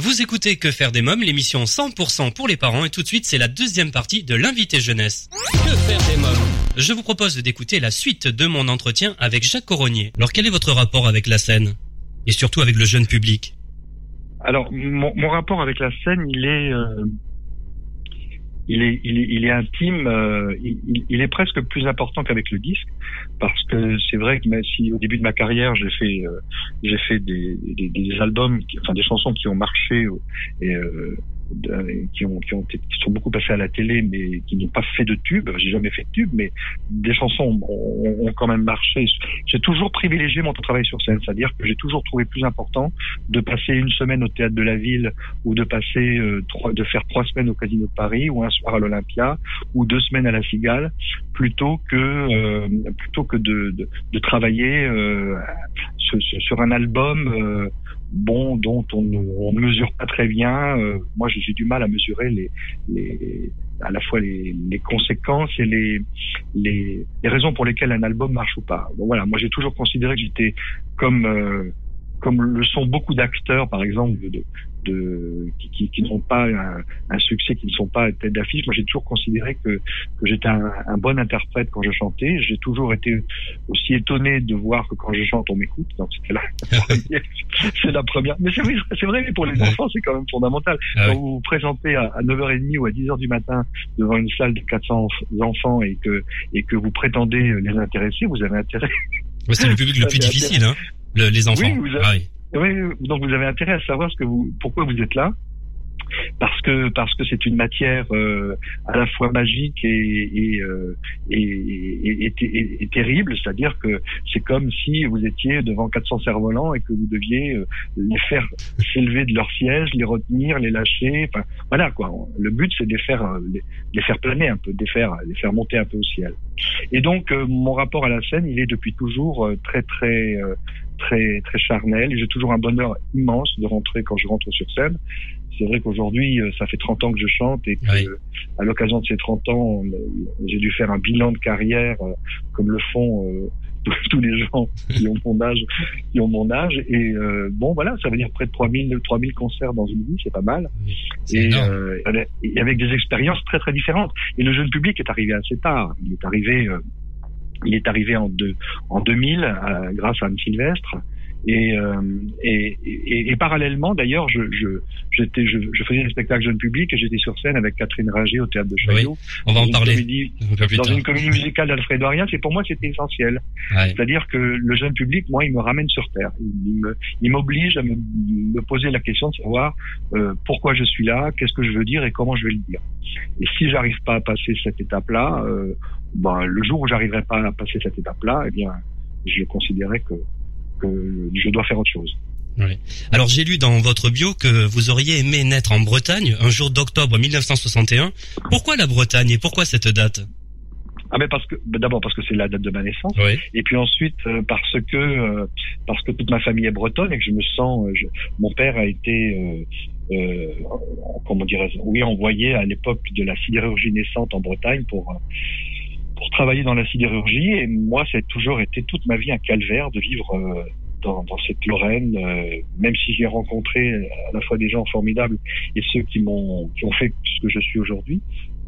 Vous écoutez Que faire des mômes, l'émission 100% pour les parents et tout de suite c'est la deuxième partie de l'invité jeunesse. Que faire des mômes Je vous propose d'écouter la suite de mon entretien avec Jacques Coronier. Alors quel est votre rapport avec la scène? Et surtout avec le jeune public? Alors mon, mon rapport avec la scène il est... euh, il est, il est, il est intime, euh, il, est presque plus important qu'avec le disque, parce que c'est vrai que si au début de ma carrière j'ai fait, euh, j'ai fait des, des, albums, enfin des chansons qui ont marché euh, et euh, qui ont, qui ont qui sont beaucoup passées à la télé, mais qui n'ont pas fait de tube. J'ai jamais fait de tube, mais des chansons ont, ont quand même marché. J'ai toujours privilégié mon travail sur scène, c'est-à-dire que j'ai toujours trouvé plus important de passer une semaine au théâtre de la ville ou de passer euh, trois, de faire trois semaines au Casino de Paris ou un soir à l'Olympia ou deux semaines à la Cigale plutôt que euh, plutôt que de, de, travailler euh, sur, un album euh, bon dont on ne mesure pas très bien. Moi j'ai du mal à mesurer les, les à la fois les, les conséquences et les, les les raisons pour lesquelles un album marche ou pas. Donc voilà. Moi j'ai toujours considéré que j'étais comme comme le sont beaucoup d'acteurs, par exemple, de, de qui, qui, qui n'ont pas un, un succès, qui ne sont pas tête d'affiche. Moi, j'ai toujours considéré que, que j'étais un, un bon interprète quand je chantais. J'ai toujours été aussi étonné de voir que quand je chante, on m'écoute. Donc, c'était la, la première. c'est la première. Mais c'est vrai, c'est vrai, mais pour les enfants, c'est quand même fondamental. Ah quand vous vous présentez à, à 9h30 ou à 10h du matin devant une salle de 400 enf- enfants et que, et que vous prétendez les intéresser, vous avez intérêt C'est le public le plus difficile, hein le- les enfants. Oui, vous avez- Ah oui. Oui, donc vous avez intérêt à savoir ce que vous, pourquoi vous êtes là, parce que parce que c'est une matière euh, à la fois magique et et, euh, et, et, et- terrible, c'est-à-dire que c'est comme si vous étiez devant 400 cerfs-volants et que vous deviez euh, les faire s'élever de leur siège, les retenir, les lâcher, enfin voilà quoi. Le but c'est de les faire euh, les, les faire planer un peu, de les faire les faire monter un peu au ciel. Et donc mon rapport à la scène, il est depuis toujours très très très très charnel. J'ai toujours un bonheur immense de rentrer quand je rentre sur scène. C'est vrai qu'aujourd'hui, euh, ça fait 30 ans que je chante et que, Oui. euh, à l'occasion de ces 30 ans, euh, j'ai dû faire un bilan de carrière comme le font euh, tous- les gens qui ont mon âge, qui ont mon âge. Et euh, bon, voilà, ça veut dire près de 3000 3000 concerts dans une vie, c'est pas mal et, euh, avec- et avec des expériences très très différentes. Et le jeune public est arrivé assez tard. Il est arrivé, euh, il est arrivé en, deux, en 2000 euh, grâce à Anne Sylvestre. Et, euh, et, et, et parallèlement, d'ailleurs, je, je, j'étais, je, je faisais des spectacles jeunes publics et j'étais sur scène avec Catherine Ringer au théâtre de Chaillot. On va en parler comédie- un dans une comédie musicale d'Alfredo Arias, et pour moi c'était essentiel. Ouais. C'est-à-dire que le jeune public, moi, il me ramène sur terre. Il me, il m'oblige à me, me poser la question de savoir euh, pourquoi je suis là, qu'est-ce que je veux dire et comment je vais le dire. Et si j'arrive pas à passer cette étape-là, euh, ben, le jour où j'arriverai pas à passer cette étape-là, eh bien, je considérais que, que je dois faire autre chose. Alors j'ai lu dans votre bio que vous auriez aimé naître en Bretagne un jour d'octobre 1961. Pourquoi la Bretagne et pourquoi cette date? Ah mais parce que ben, d'abord parce que c'est la date de ma naissance. Oui. Et puis ensuite euh, parce que euh, parce que toute ma famille est bretonne et que je me sens, euh, je- mon père a été euh, euh, comment dirais-je, oui envoyé à l'époque de la sidérurgie naissante en Bretagne pour euh, pour travailler dans la sidérurgie et moi ça a toujours été toute ma vie un calvaire de vivre euh, dans, dans cette Lorraine, euh, même si j'ai rencontré à la fois des gens formidables et ceux qui m'ont qui ont fait ce que je suis aujourd'hui.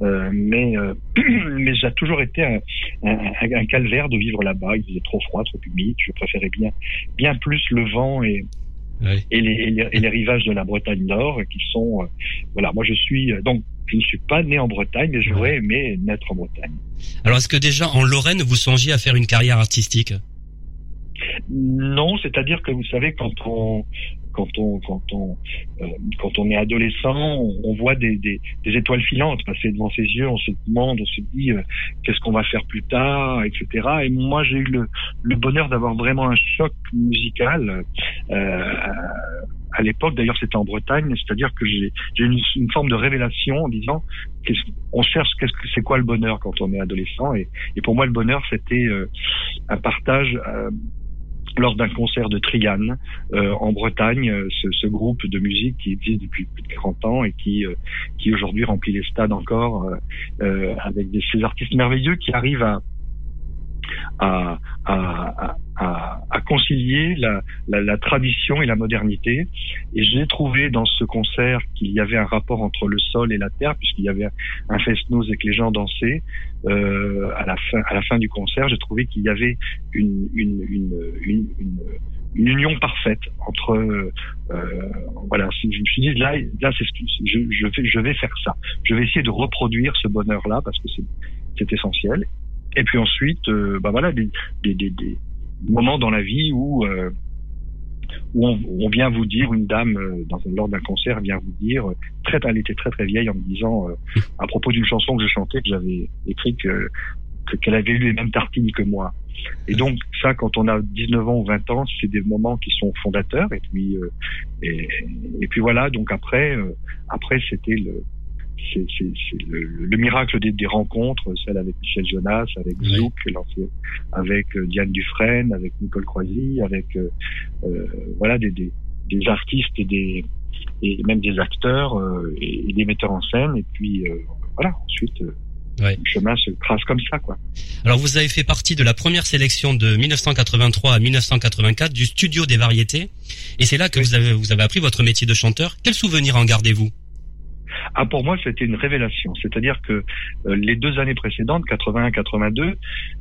Euh, mais euh, mais j'ai toujours été un, un, un calvaire de vivre là-bas. Il faisait trop froid, trop humide. Je préférais bien bien plus le vent et Oui. et, les, et, les, et les rivages de la Bretagne Nord qui sont euh, voilà. Moi, je suis euh, donc je ne suis pas né en Bretagne, mais j'aurais aimé naître en Bretagne. Alors est-ce que déjà en Lorraine vous songiez à faire une carrière artistique? Non, c'est-à-dire que vous savez quand on quand on quand on euh, quand on est adolescent, on, voit des, des, des étoiles filantes passer devant ses yeux, on se demande, on se dit euh, qu'est-ce qu'on va faire plus tard, etc. Et moi j'ai eu le, le bonheur d'avoir vraiment un choc musical euh, à l'époque. D'ailleurs c'était en Bretagne, c'est-à-dire que j'ai j'ai une, forme de révélation en disant qu'est-ce, on cherche qu'est-ce que c'est quoi le bonheur quand on est adolescent? Et, et pour moi le bonheur c'était euh, un partage euh, lors d'un concert de Triane euh, en Bretagne, euh, ce, ce, groupe de musique qui existe depuis plus de 40 ans et qui, euh, qui aujourd'hui remplit les stades encore euh, avec des, ces artistes merveilleux qui arrivent à, à, concilier la, tradition et la modernité. Et j'ai trouvé dans ce concert qu'il y avait un rapport entre le sol et la terre, puisqu'il y avait un fest-noz et que les gens dansaient. Euh, à la fin, à la fin du concert, j'ai trouvé qu'il y avait une, une, une une union parfaite entre euh, voilà je me suis dit là là c'est je, je vais je vais faire ça je vais essayer de reproduire ce bonheur là parce que c'est c'est essentiel et puis ensuite, euh, bah voilà, des, moments dans la vie où euh, on, vient vous dire, une dame euh, lors d'un concert vient vous dire, très, elle était très très vieille en me disant à propos d'une chanson que je chantais que j'avais écrite que qu'elle avait eu les mêmes tartines que moi. Et donc ça, quand on a 19 ans ou 20 ans, c'est des moments qui sont fondateurs. Et puis et, puis voilà. Donc après, après c'était le c'est le, le, miracle des, des, rencontres, celle avec Michel Jonas, avec Zouk, avec euh, Diane Dufresne, avec Nicole Croisy, avec euh, euh, voilà des, des, des, artistes et des et même des acteurs euh, et, des metteurs en scène. Et puis voilà, ensuite. Ouais. Le chemin se trace comme ça, quoi. Alors, vous avez fait partie de la première sélection de 1983 à 1984 du Studio des Variétés, et c'est là que vous avez vous avez appris votre métier de chanteur. Quel souvenir en gardez-vous? Ah, pour moi, c'était une révélation. C'est-à-dire que euh, les deux années précédentes, 81-82,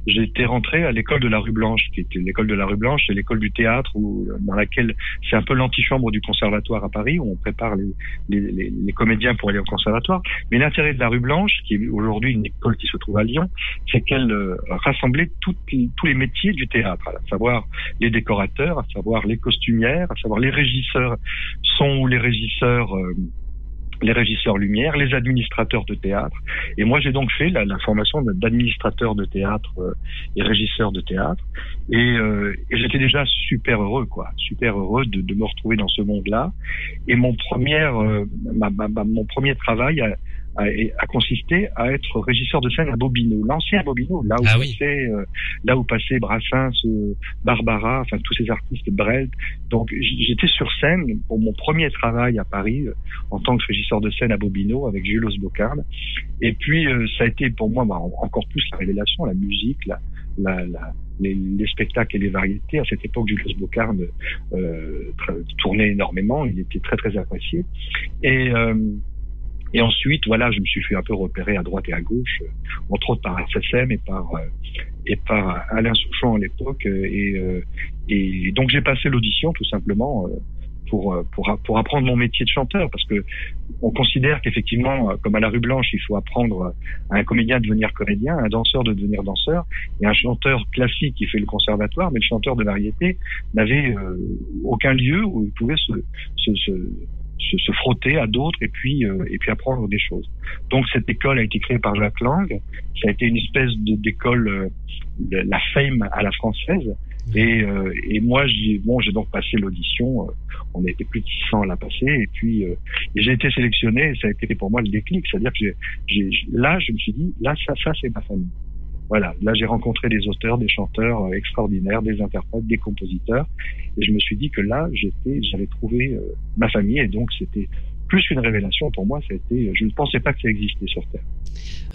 j'étais rentré à l'école de la rue Blanche, qui était l'école de la rue Blanche, c'est l'école du théâtre, où, dans laquelle c'est un peu l'antichambre du conservatoire à Paris, où on prépare les, les, les, les comédiens pour aller au conservatoire. Mais l'intérêt de la rue Blanche, qui est aujourd'hui une école qui se trouve à Lyon, c'est qu'elle euh, rassemblait toutes, tous les métiers du théâtre, à savoir les décorateurs, à savoir les costumières, à savoir les régisseurs son ou les régisseurs euh, les régisseurs lumière, les administrateurs de théâtre. Et moi, j'ai donc fait la, formation d'administrateur de théâtre euh, et régisseur de théâtre. Et, euh, et j'étais déjà super heureux, quoi, super heureux de, de me retrouver dans ce monde-là. Et mon premier, euh, ma, ma, mon premier travail a, a, consisté à être régisseur de scène à Bobino, l'ancien Bobino, là où ah passait, euh, là où passait Brassens, euh, Barbara, enfin tous ces artistes, Brel. Donc j'étais sur scène pour mon premier travail à Paris euh, en tant que régisseur de scène à Bobino avec Jules Bocarde. Et puis ça a été pour moi bah, encore plus la révélation, la musique, la, la, la les, les, spectacles et les variétés. À cette époque, Jules Bocarde euh, tournait énormément, il était très très apprécié. Et euh, et ensuite, voilà, je me suis fait un peu repérer à droite et à gauche, euh, entre autres par FSM et par euh, et par Alain Souchon à l'époque. Euh, et, et donc j'ai passé l'audition tout simplement pour, pour pour apprendre mon métier de chanteur, parce que on considère qu'effectivement, comme à la rue Blanche, il faut apprendre à un comédien de devenir comédien, à un danseur de devenir danseur, et un chanteur classique qui fait le conservatoire, mais le chanteur de variété n'avait aucun lieu où il pouvait se, se, se se, se, frotter à d'autres et puis euh, et puis apprendre des choses. Donc cette école a été créée par Jacques Lang. Ça a été une espèce d'école, euh, la fame à la française. Et, euh, et moi, j'ai bon, j'ai donc passé l'audition. on était plus de 600 à la passer. Et puis j'ai été sélectionné. Ça a été pour moi le déclic. C'est-à-dire que j'ai, là, je me suis dit, là, ça, ça, c'est ma famille. Voilà, là j'ai rencontré des auteurs, des chanteurs euh, extraordinaires, des interprètes, des compositeurs, et je me suis dit que là j'étais, j'avais trouvé euh, ma famille, et donc c'était plus une révélation pour moi. Ça a été, je ne pensais pas que ça existait sur Terre.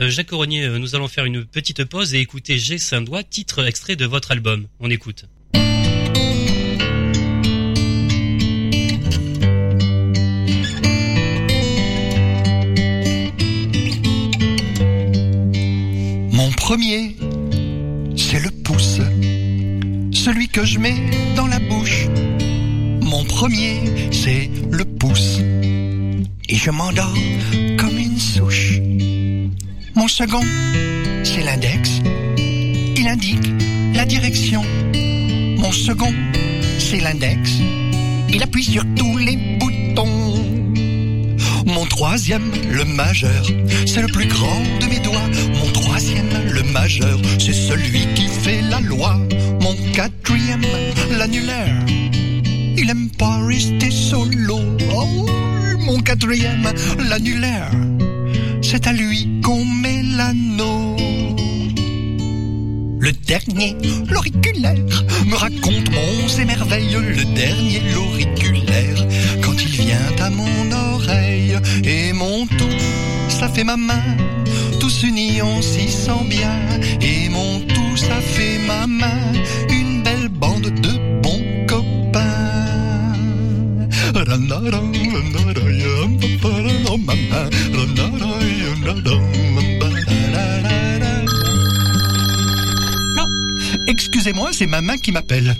Euh, Jacques Coronier, nous allons faire une petite pause et écouter G Saint-Doigt, titre extrait de votre album. On écoute. Premier, c'est le pouce, celui que je mets dans la bouche. Mon premier, c'est le pouce, et je m'endors comme une souche. Mon second, c'est l'index, il indique la direction. Mon second, c'est l'index, il appuie sur tous les boutons. Mon troisième, le majeur, c'est le plus grand de mes doigts. Mon troisième, le majeur, c'est celui qui fait la loi. Mon quatrième, l'annulaire, il aime pas rester solo. Oh, mon quatrième, l'annulaire, c'est à lui qu'on met l'anneau. Le dernier, l'auriculaire, me raconte mon émerveille. Le dernier, l'auriculaire, il vient à mon oreille. Et mon tout, ça fait ma main. Tous unis, on s'y sent bien. Et mon tout ça fait ma main, une belle bande de bons copains. Excusez-moi, c'est ma main qui m'appelle.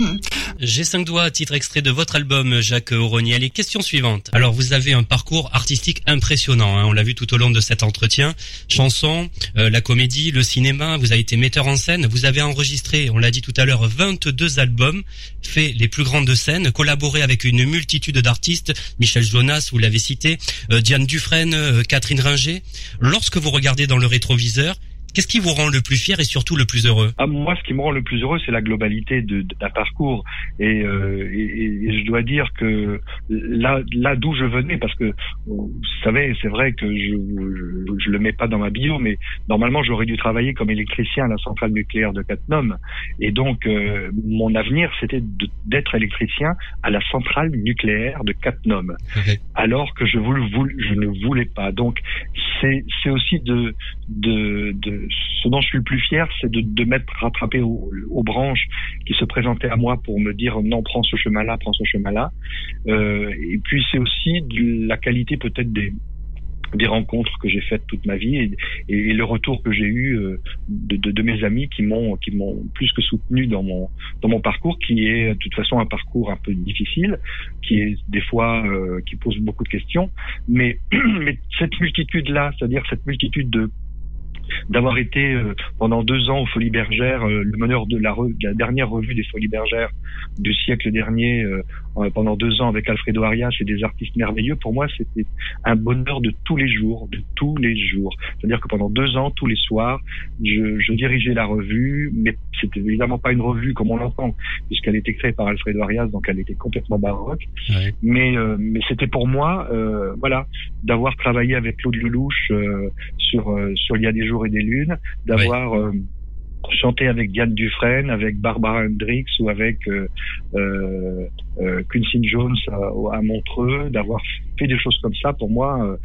J'ai cinq doigts, titre extrait de votre album, Jacques Auronier. Les questions suivantes. Alors, vous avez un parcours artistique impressionnant, hein, on l'a vu tout au long de cet entretien. Chanson, euh, la comédie, le cinéma, vous avez été metteur en scène, vous avez enregistré, on l'a dit tout à l'heure, 22 albums, fait les plus grandes scènes, collaboré avec une multitude d'artistes, Michel Jonas, vous l'avez cité, euh, Diane Dufresne, euh, Catherine Ringer. Lorsque vous regardez dans le rétroviseur, Qu'est-ce qui vous rend le plus fier et surtout le plus heureux ah, Moi, ce qui me rend le plus heureux, c'est la globalité d'un parcours. Et, euh, et, et, je dois dire que là, là d'où je venais, parce que vous savez, c'est vrai que je, je, je, le mets pas dans ma bio, mais normalement, j'aurais dû travailler comme électricien à la centrale nucléaire de Cattenom. Et donc, euh, mon avenir, c'était d'être électricien à la centrale nucléaire de Cattenom, alors que je, voulais, je ne voulais pas. Donc, c'est aussi de, de, de ce dont je suis le plus fier, c'est de, de m'être rattrapé aux, branches qui se présentaient à moi pour me dire non, prends ce chemin-là, prends ce chemin-là. Euh, et puis c'est aussi la qualité peut-être des, des rencontres que j'ai faites toute ma vie et, le retour que j'ai eu euh, de, de, de, mes amis qui m'ont qui m'ont plus que soutenu dans mon dans mon parcours qui est de toute façon un parcours un peu difficile qui est des fois euh, qui pose beaucoup de questions mais mais cette multitude là c'est-à-dire cette multitude de d'avoir été euh, pendant deux ans aux Folies Bergères, euh, le meneur de la, la, dernière revue des Folies Bergères du siècle dernier, euh, pendant deux ans avec Alfredo Arias et des artistes merveilleux. Pour moi, c'était un bonheur de tous les jours, de tous les jours. C'est-à-dire que pendant deux ans, tous les soirs, je, je dirigeais la revue, mais c'était évidemment pas une revue comme on l'entend, puisqu'elle était créée par Alfredo Arias, donc elle était complètement baroque. Mais, mais c'était pour moi, voilà, d'avoir travaillé avec Claude Lelouch sur sur Il y a des jours et des lunes, d'avoir euh, chanté avec Diane Dufresne, avec Barbara Hendricks ou avec euh, euh, euh Quincy Jones à, Montreux, d'avoir fait des choses comme ça, pour moi,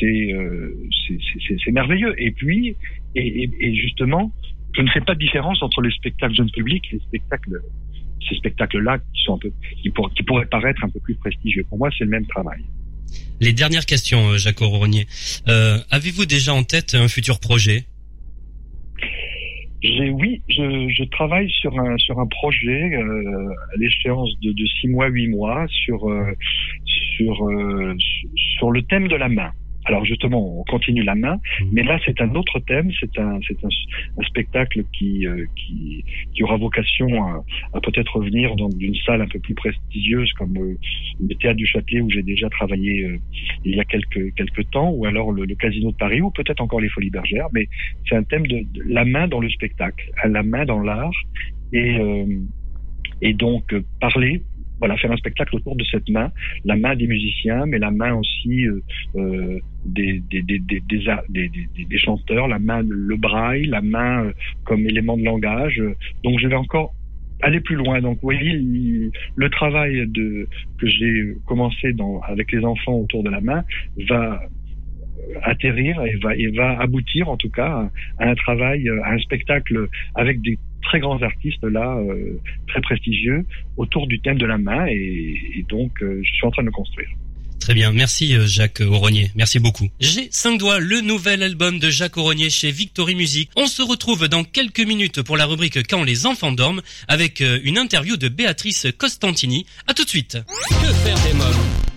c'est c'est merveilleux. Et puis, et, et, justement, je ne fais pas de différence entre les spectacles jeunes publics et les spectacles ces spectacles-là qui sont un peu qui, pour, qui pourraient paraître un peu plus prestigieux. Pour moi, c'est le même travail. Les dernières questions, euh, Jacques Auronier. Euh, Avez-vous déjà en tête un futur projet? Oui, je, travaille sur un projet euh, à l'échéance de, six mois, huit mois sur le thème de la main. Alors justement, on continue la main, mmh. mais là c'est un autre thème, c'est un c'est un, un, spectacle qui, euh, qui qui aura vocation à, à peut-être revenir dans une salle un peu plus prestigieuse comme euh, le théâtre du Châtelet où j'ai déjà travaillé euh, il y a quelques quelques temps, ou alors le, Casino de Paris, ou peut-être encore les Folies Bergères. Mais c'est un thème de, de, la main dans le spectacle, la main dans l'art et et donc parler voilà, faire un spectacle autour de cette main, la main des musiciens, mais la main aussi euh, euh des, des, des, des, chanteurs, la main, le braille, la main euh, comme élément de langage. Donc je vais encore aller plus loin. Donc vous voyez, le travail de, que j'ai commencé dans, avec les enfants autour de la main va atterrir et va, et va aboutir en tout cas à un travail, à un spectacle avec des très grands artistes là, euh, très prestigieux, autour du thème de la main, et, donc euh, je suis en train de construire. Très bien, merci euh, Jacques Auronier, merci beaucoup. J'ai 5 doigts, le nouvel album de Jacques Auronier chez Victory Music. On se retrouve dans quelques minutes pour la rubrique Quand les enfants dorment avec une interview de Béatrice Costantini. À tout de suite. Que faire des mômes?